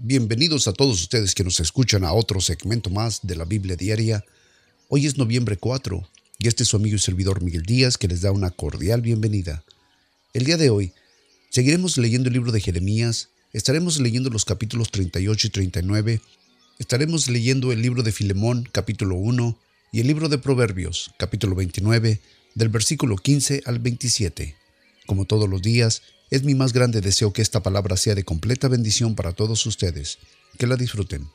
Bienvenidos a todos ustedes que nos escuchan a otro segmento más de la Biblia Diaria. Hoy es noviembre 4 y este es su amigo y servidor Miguel Díaz que les da una cordial bienvenida. El día de hoy seguiremos leyendo el libro de Jeremías, estaremos leyendo los capítulos 38 y 39, estaremos leyendo el libro de Filemón capítulo 1 y el libro de Proverbios capítulo 29 del versículo 15 al 27. Como todos los días, es mi más grande deseo que esta palabra sea de completa bendición para todos ustedes. Que la disfruten.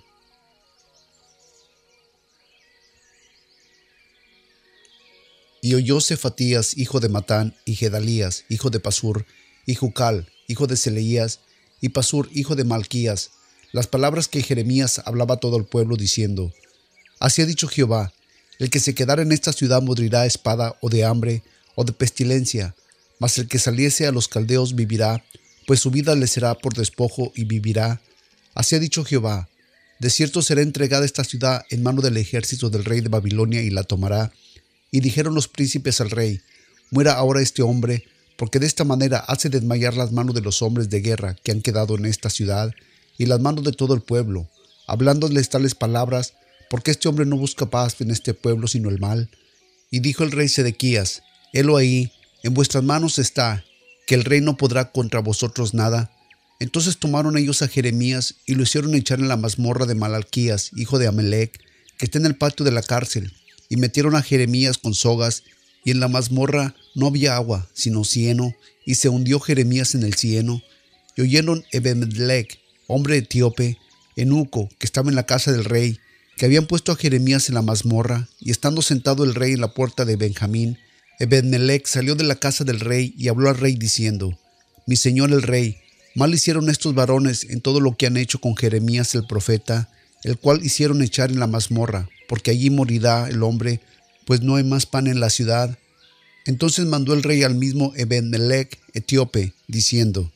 Y oyó Cefatías, hijo de Matán, y Gedalías, hijo de Pasur, y Jucal, hijo de Seleías, y Pasur, hijo de Malquías, las palabras que Jeremías hablaba a todo el pueblo, diciendo, Así ha dicho Jehová, el que se quedara en esta ciudad morirá espada o de hambre o de pestilencia, mas el que saliese a los caldeos vivirá, pues su vida le será por despojo y vivirá. Así ha dicho Jehová, de cierto será entregada esta ciudad en mano del ejército del rey de Babilonia y la tomará. Y dijeron los príncipes al rey, muera ahora este hombre, porque de esta manera hace desmayar las manos de los hombres de guerra que han quedado en esta ciudad, y las manos de todo el pueblo, hablándoles tales palabras, porque este hombre no busca paz en este pueblo sino el mal. Y dijo el rey Sedequías, helo ahí, en vuestras manos está, que el rey no podrá contra vosotros nada. Entonces tomaron ellos a Jeremías y lo hicieron echar en la mazmorra de Malalquías, hijo de Amelec, que está en el patio de la cárcel, y metieron a Jeremías con sogas, y en la mazmorra no había agua, sino cieno, y se hundió Jeremías en el cieno. Y oyeron Ebedmelech, hombre etíope, Enuco, que estaba en la casa del rey, que habían puesto a Jeremías en la mazmorra, y estando sentado el rey en la puerta de Benjamín, Ebedmelech salió de la casa del rey y habló al rey diciendo, Mi señor el rey, mal hicieron estos varones en todo lo que han hecho con Jeremías el profeta, el cual hicieron echar en la mazmorra, porque allí morirá el hombre, pues no hay más pan en la ciudad. Entonces mandó el rey al mismo Ebedmelech etíope, diciendo,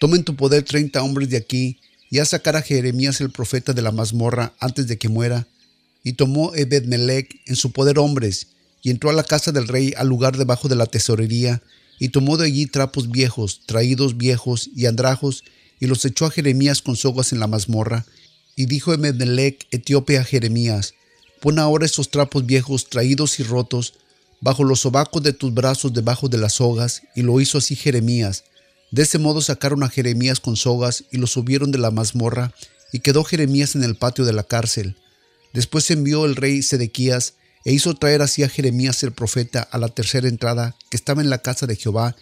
Toma en tu poder treinta hombres de aquí, y haz sacar a Jeremías el profeta de la mazmorra antes de que muera. Y tomó Ebedmelech en su poder hombres, y entró a la casa del rey al lugar debajo de la tesorería, y tomó de allí trapos viejos, traídos viejos y andrajos, y los echó a Jeremías con sogas en la mazmorra. Y dijo Emedelec, etíope, a Jeremías, pon ahora esos trapos viejos, traídos y rotos, bajo los sobacos de tus brazos debajo de las sogas, y lo hizo así Jeremías. De ese modo sacaron a Jeremías con sogas y lo subieron de la mazmorra, y quedó Jeremías en el patio de la cárcel. Después envió el rey Sedequías e hizo traer así a Jeremías el profeta a la tercera entrada que estaba en la casa de Jehová,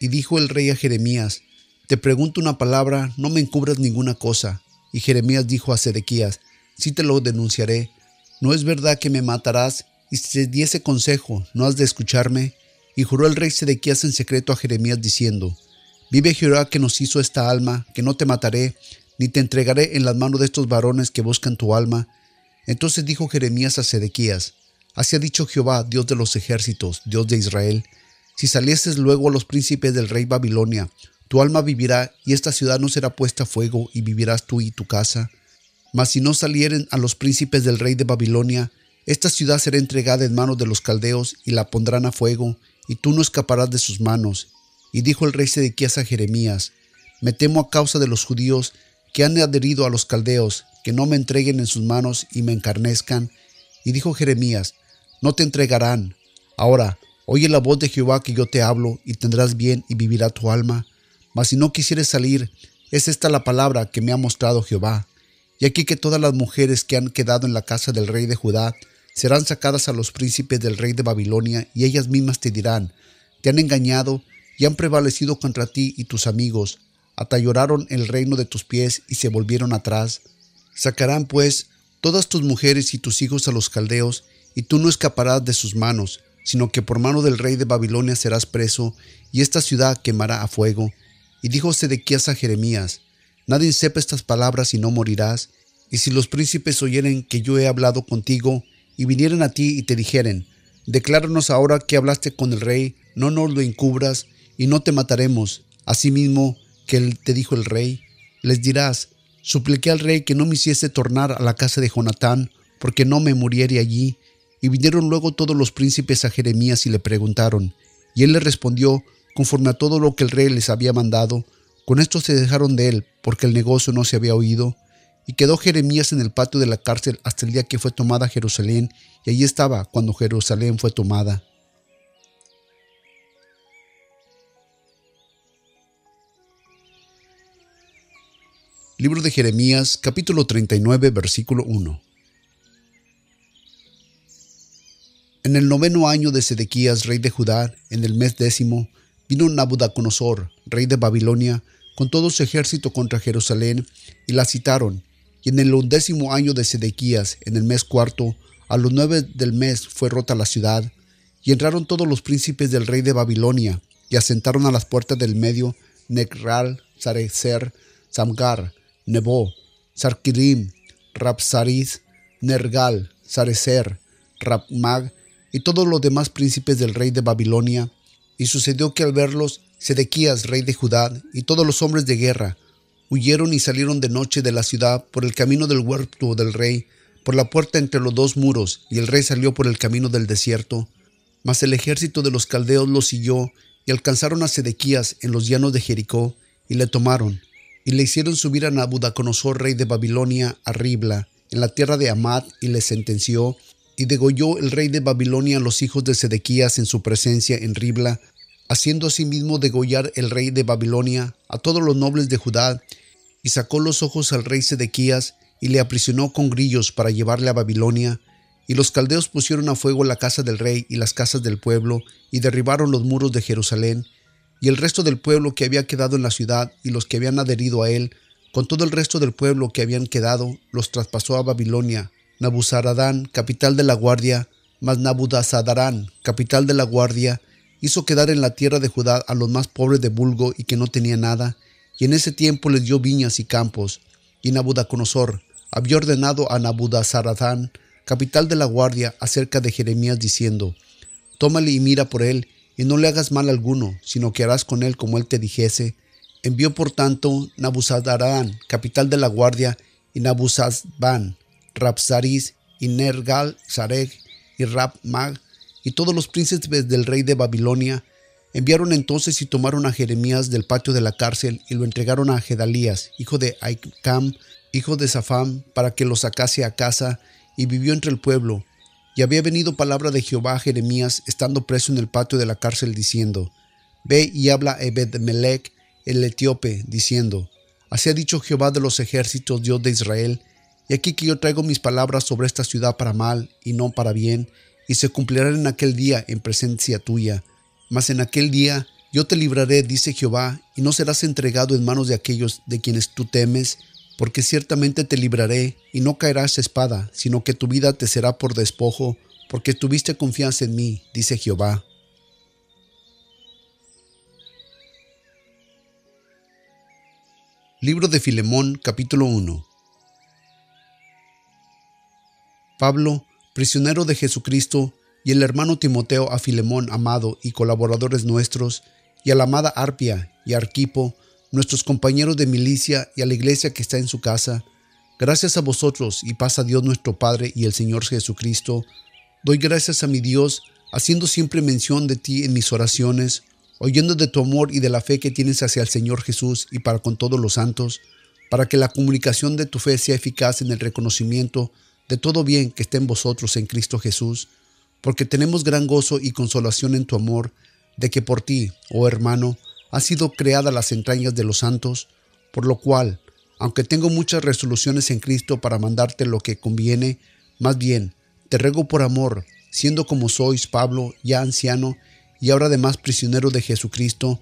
y dijo el rey a Jeremías, Te pregunto una palabra, no me encubras ninguna cosa. Y Jeremías dijo a Sedequías, Si te lo denunciaré, ¿no es verdad que me matarás? Y si te diese consejo, ¿no has de escucharme? Y juró el rey Sedequías en secreto a Jeremías diciendo, Vive Jehová que nos hizo esta alma, que no te mataré, ni te entregaré en las manos de estos varones que buscan tu alma. Entonces dijo Jeremías a Sedequías, Así ha dicho Jehová, Dios de los ejércitos, Dios de Israel, si salieses luego a los príncipes del rey Babilonia, tu alma vivirá y esta ciudad no será puesta a fuego y vivirás tú y tu casa. Mas si no salieren a los príncipes del rey de Babilonia, esta ciudad será entregada en manos de los caldeos y la pondrán a fuego, y tú no escaparás de sus manos. Y dijo el rey Sedequías a Jeremías, Me temo a causa de los judíos que han adherido a los caldeos, que no me entreguen en sus manos y me encarnezcan. Y dijo Jeremías, no te entregarán. Ahora, oye la voz de Jehová que yo te hablo, y tendrás bien y vivirá tu alma. Mas si no quisieres salir, es esta la palabra que me ha mostrado Jehová. Y aquí que todas las mujeres que han quedado en la casa del rey de Judá serán sacadas a los príncipes del rey de Babilonia, y ellas mismas te dirán, te han engañado y han prevalecido contra ti y tus amigos, atayoraron el reino de tus pies y se volvieron atrás. Sacarán pues todas tus mujeres y tus hijos a los caldeos, y tú no escaparás de sus manos, sino que por mano del rey de Babilonia serás preso, y esta ciudad quemará a fuego. Y dijo Sedequías a Jeremías, Nadie sepa estas palabras y no morirás, y si los príncipes oyeren que yo he hablado contigo, y vinieren a ti y te dijeren, Decláranos ahora que hablaste con el rey, no nos lo encubras, y no te mataremos. Asimismo que él te dijo el rey, les dirás, supliqué al rey que no me hiciese tornar a la casa de Jonatán, porque no me muriere allí, y vinieron luego todos los príncipes a Jeremías y le preguntaron, y él les respondió conforme a todo lo que el rey les había mandado. Con esto se dejaron de él, porque el negocio no se había oído. Y quedó Jeremías en el patio de la cárcel hasta el día que fue tomada Jerusalén, y allí estaba cuando Jerusalén fue tomada. Libro de Jeremías, capítulo 39, versículo 1. En el noveno año de Sedequías, rey de Judá, en el mes décimo, vino Nabucodonosor, rey de Babilonia, con todo su ejército contra Jerusalén, y la citaron. Y en el undécimo año de Sedequías, en el mes cuarto, a los nueve del mes fue rota la ciudad, y entraron todos los príncipes del rey de Babilonia, y asentaron a las puertas del medio Necral, Sarecer, Samgar, Nebo, Sarkirim, Rapsaris, Nergal, Sarecer, Rapmag y todos los demás príncipes del rey de Babilonia. Y sucedió que al verlos, Sedequías, rey de Judá, y todos los hombres de guerra, huyeron y salieron de noche de la ciudad por el camino del huerto del rey, por la puerta entre los dos muros, y el rey salió por el camino del desierto. Mas el ejército de los caldeos lo siguió, y alcanzaron a Sedequías en los llanos de Jericó, y le tomaron, y le hicieron subir a Nabucodonosor, rey de Babilonia, a Ribla, en la tierra de Amad, y le sentenció, y degolló el rey de Babilonia a los hijos de Sedequías en su presencia en Ribla, haciendo asimismo degollar el rey de Babilonia a todos los nobles de Judá, y sacó los ojos al rey Sedequías, y le aprisionó con grillos para llevarle a Babilonia, y los caldeos pusieron a fuego la casa del rey y las casas del pueblo, y derribaron los muros de Jerusalén, y el resto del pueblo que había quedado en la ciudad y los que habían adherido a él, con todo el resto del pueblo que habían quedado, los traspasó a Babilonia. Nabuzaradán, capital de la guardia, mas Nabudazadarán, capital de la guardia, hizo quedar en la tierra de Judá a los más pobres de Bulgo y que no tenía nada, y en ese tiempo les dio viñas y campos. Y Nabudaconosor había ordenado a Nabudazaradán, capital de la guardia, acerca de Jeremías, diciendo, Tómale y mira por él, y no le hagas mal alguno, sino que harás con él como él te dijese. Envió por tanto Nabuzadarán, capital de la guardia, y Nabuzazban, Rapsaris, y Nergal, Sareg, y Rapmag, y todos los príncipes del rey de Babilonia, enviaron entonces y tomaron a Jeremías del patio de la cárcel y lo entregaron a Gedalías, hijo de Aikam, hijo de Safam, para que lo sacase a casa, y vivió entre el pueblo, y había venido palabra de Jehová a Jeremías, estando preso en el patio de la cárcel, diciendo, Ve y habla a Ebed-Melech, el etíope, diciendo, Así ha dicho Jehová de los ejércitos, Dios de Israel, y aquí que yo traigo mis palabras sobre esta ciudad para mal y no para bien, y se cumplirán en aquel día en presencia tuya. Mas en aquel día yo te libraré, dice Jehová, y no serás entregado en manos de aquellos de quienes tú temes, porque ciertamente te libraré, y no caerás espada, sino que tu vida te será por despojo, porque tuviste confianza en mí, dice Jehová. Libro de Filemón capítulo 1 Pablo, prisionero de Jesucristo, y el hermano Timoteo a Filemón amado y colaboradores nuestros, y a la amada Arpia y Arquipo, nuestros compañeros de milicia y a la iglesia que está en su casa, gracias a vosotros y paz a Dios nuestro Padre y el Señor Jesucristo, doy gracias a mi Dios, haciendo siempre mención de ti en mis oraciones, oyendo de tu amor y de la fe que tienes hacia el Señor Jesús y para con todos los santos, para que la comunicación de tu fe sea eficaz en el reconocimiento de todo bien que esté en vosotros en Cristo Jesús, porque tenemos gran gozo y consolación en tu amor, de que por ti, oh hermano, ha sido creada las entrañas de los santos, por lo cual, aunque tengo muchas resoluciones en Cristo para mandarte lo que conviene, más bien, te ruego por amor, siendo como sois Pablo, ya anciano, y ahora además prisionero de Jesucristo,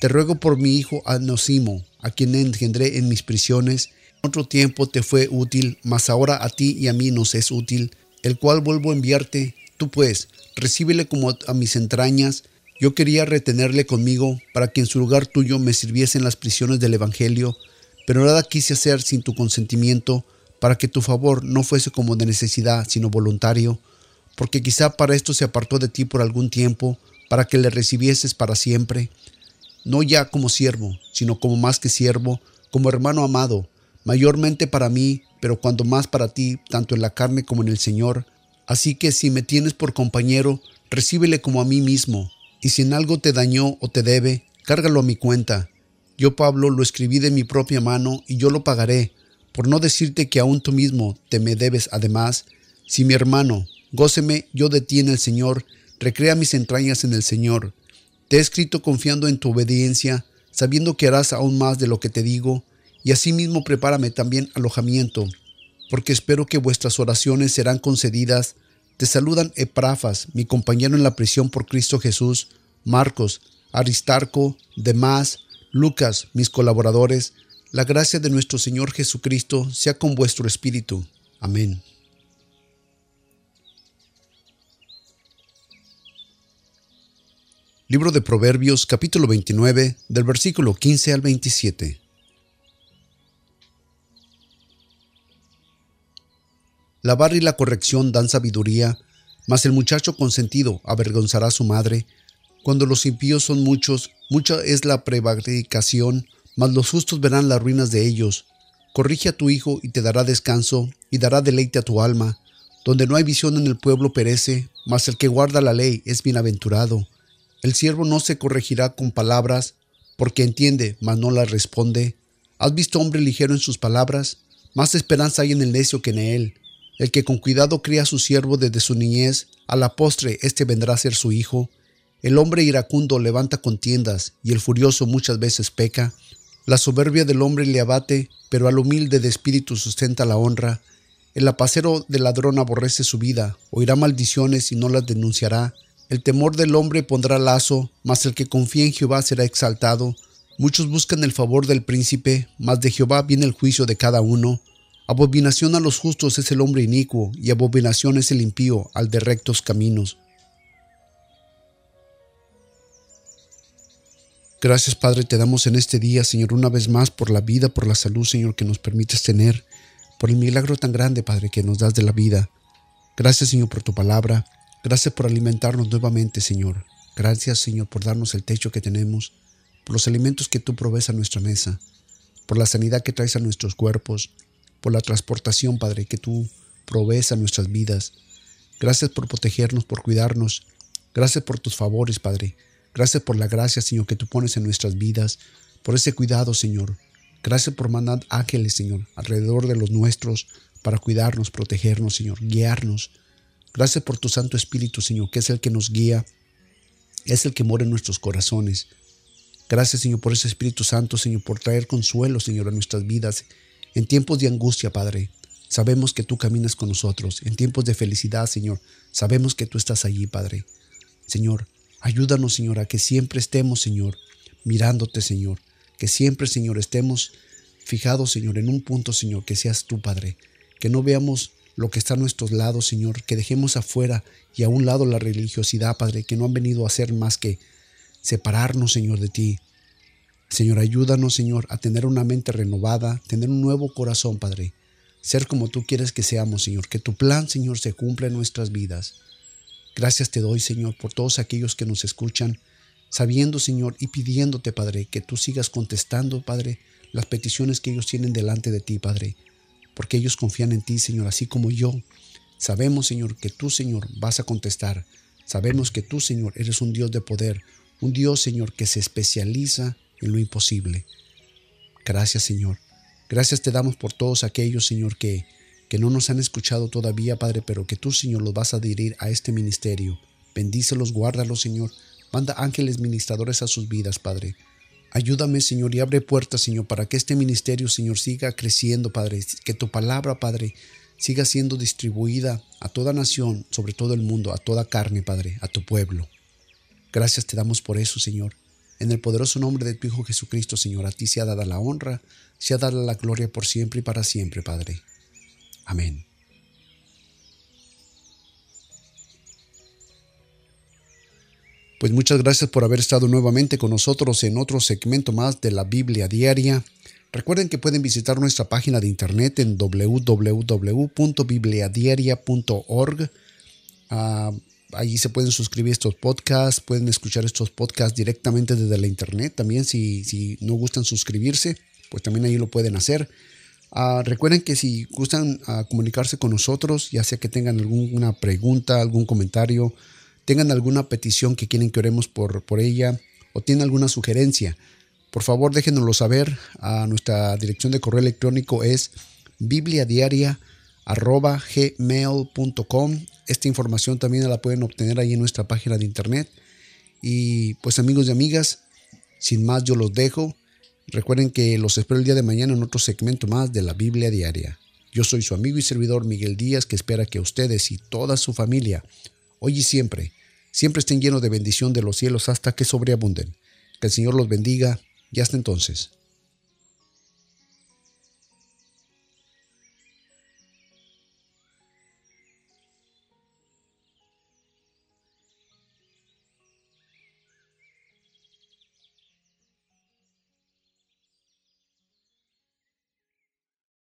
te ruego por mi hijo Anosimo, a quien engendré en mis prisiones, otro tiempo te fue útil, mas ahora a ti y a mí nos es útil, el cual vuelvo a enviarte, tú pues, recíbele como a mis entrañas, yo quería retenerle conmigo para que en su lugar tuyo me sirviese en las prisiones del Evangelio, pero nada quise hacer sin tu consentimiento, para que tu favor no fuese como de necesidad, sino voluntario, porque quizá para esto se apartó de ti por algún tiempo, para que le recibieses para siempre, no ya como siervo, sino como más que siervo, como hermano amado, mayormente para mí, pero cuando más para ti, tanto en la carne como en el Señor. Así que si me tienes por compañero, recíbele como a mí mismo, y si en algo te dañó o te debe, cárgalo a mi cuenta. Yo, Pablo, lo escribí de mi propia mano y yo lo pagaré, por no decirte que aún tú mismo te me debes además, si mi hermano, góceme yo de ti en el Señor, recrea mis entrañas en el Señor. Te he escrito confiando en tu obediencia, sabiendo que harás aún más de lo que te digo, y asimismo prepárame también alojamiento, porque espero que vuestras oraciones serán concedidas. Te saludan Eprafas, mi compañero en la prisión por Cristo Jesús, Marcos, Aristarco, Demás, Lucas, mis colaboradores, la gracia de nuestro Señor Jesucristo sea con vuestro espíritu. Amén. Libro de Proverbios capítulo 29 del versículo 15 al 27. La barra y la corrección dan sabiduría, mas el muchacho consentido avergonzará a su madre. Cuando los impíos son muchos, mucha es la prevaricación, mas los justos verán las ruinas de ellos. Corrige a tu hijo y te dará descanso, y dará deleite a tu alma. Donde no hay visión en el pueblo perece, mas el que guarda la ley es bienaventurado. El siervo no se corregirá con palabras, porque entiende, mas no las responde. ¿Has visto hombre ligero en sus palabras? Más esperanza hay en el necio que en él. El que con cuidado cría a su siervo desde su niñez, a la postre éste vendrá a ser su hijo. El hombre iracundo levanta contiendas, y el furioso muchas veces peca. La soberbia del hombre le abate, pero al humilde de espíritu sustenta la honra. El apacero del ladrón aborrece su vida, oirá maldiciones y no las denunciará. El temor del hombre pondrá lazo, mas el que confía en Jehová será exaltado. Muchos buscan el favor del príncipe, mas de Jehová viene el juicio de cada uno. Abominación a los justos es el hombre inicuo, y abominación es el impío al de rectos caminos. Gracias Padre, te damos en este día, Señor, una vez más por la vida, por la salud, Señor, que nos permites tener, por el milagro tan grande, Padre, que nos das de la vida. Gracias, Señor, por tu palabra. Gracias por alimentarnos nuevamente, Señor. Gracias, Señor, por darnos el techo que tenemos, por los alimentos que tú provees a nuestra mesa, por la sanidad que traes a nuestros cuerpos, por la transportación, Padre, que tú provees a nuestras vidas. Gracias por protegernos, por cuidarnos. Gracias por tus favores, Padre. Gracias por la gracia, Señor, que tú pones en nuestras vidas, por ese cuidado, Señor. Gracias por mandar ángeles, Señor, alrededor de los nuestros, para cuidarnos, protegernos, Señor, guiarnos. Gracias por tu Santo Espíritu, Señor, que es el que nos guía, es el que mora en nuestros corazones. Gracias, Señor, por ese Espíritu Santo, Señor, por traer consuelo, Señor, a nuestras vidas. En tiempos de angustia, Padre, sabemos que tú caminas con nosotros. En tiempos de felicidad, Señor, sabemos que tú estás allí, Padre. Señor, Ayúdanos, Señor, a que siempre estemos, Señor, mirándote, Señor. Que siempre, Señor, estemos fijados, Señor, en un punto, Señor, que seas tú, Padre. Que no veamos lo que está a nuestros lados, Señor. Que dejemos afuera y a un lado la religiosidad, Padre, que no han venido a hacer más que separarnos, Señor, de ti. Señor, ayúdanos, Señor, a tener una mente renovada, tener un nuevo corazón, Padre. Ser como tú quieres que seamos, Señor. Que tu plan, Señor, se cumpla en nuestras vidas. Gracias te doy, Señor, por todos aquellos que nos escuchan, sabiendo, Señor, y pidiéndote, Padre, que tú sigas contestando, Padre, las peticiones que ellos tienen delante de ti, Padre, porque ellos confían en ti, Señor, así como yo. Sabemos, Señor, que tú, Señor, vas a contestar. Sabemos que tú, Señor, eres un Dios de poder, un Dios, Señor, que se especializa en lo imposible. Gracias, Señor. Gracias te damos por todos aquellos, Señor, que que no nos han escuchado todavía, Padre, pero que tú, Señor, los vas a adherir a este ministerio. Bendícelos, guárdalos, Señor. Manda ángeles ministradores a sus vidas, Padre. Ayúdame, Señor, y abre puertas, Señor, para que este ministerio, Señor, siga creciendo, Padre. Que tu palabra, Padre, siga siendo distribuida a toda nación, sobre todo el mundo, a toda carne, Padre, a tu pueblo. Gracias te damos por eso, Señor. En el poderoso nombre de tu Hijo Jesucristo, Señor, a ti se ha dada la honra, se ha dado la gloria por siempre y para siempre, Padre. Amén. Pues muchas gracias por haber estado nuevamente con nosotros en otro segmento más de la Biblia Diaria. Recuerden que pueden visitar nuestra página de internet en www.bibliadiaria.org. Ah, allí se pueden suscribir estos podcasts, pueden escuchar estos podcasts directamente desde la internet. También si, si no gustan suscribirse, pues también ahí lo pueden hacer. Ah, recuerden que si gustan ah, comunicarse con nosotros, ya sea que tengan alguna pregunta, algún comentario, tengan alguna petición que quieren que oremos por, por ella o tienen alguna sugerencia, por favor déjenoslo saber. A nuestra dirección de correo electrónico es bibliadiaria.gmail.com. Esta información también la pueden obtener ahí en nuestra página de internet. Y pues amigos y amigas, sin más yo los dejo. Recuerden que los espero el día de mañana en otro segmento más de la Biblia Diaria. Yo soy su amigo y servidor Miguel Díaz que espera que ustedes y toda su familia, hoy y siempre, siempre estén llenos de bendición de los cielos hasta que sobreabunden. Que el Señor los bendiga y hasta entonces.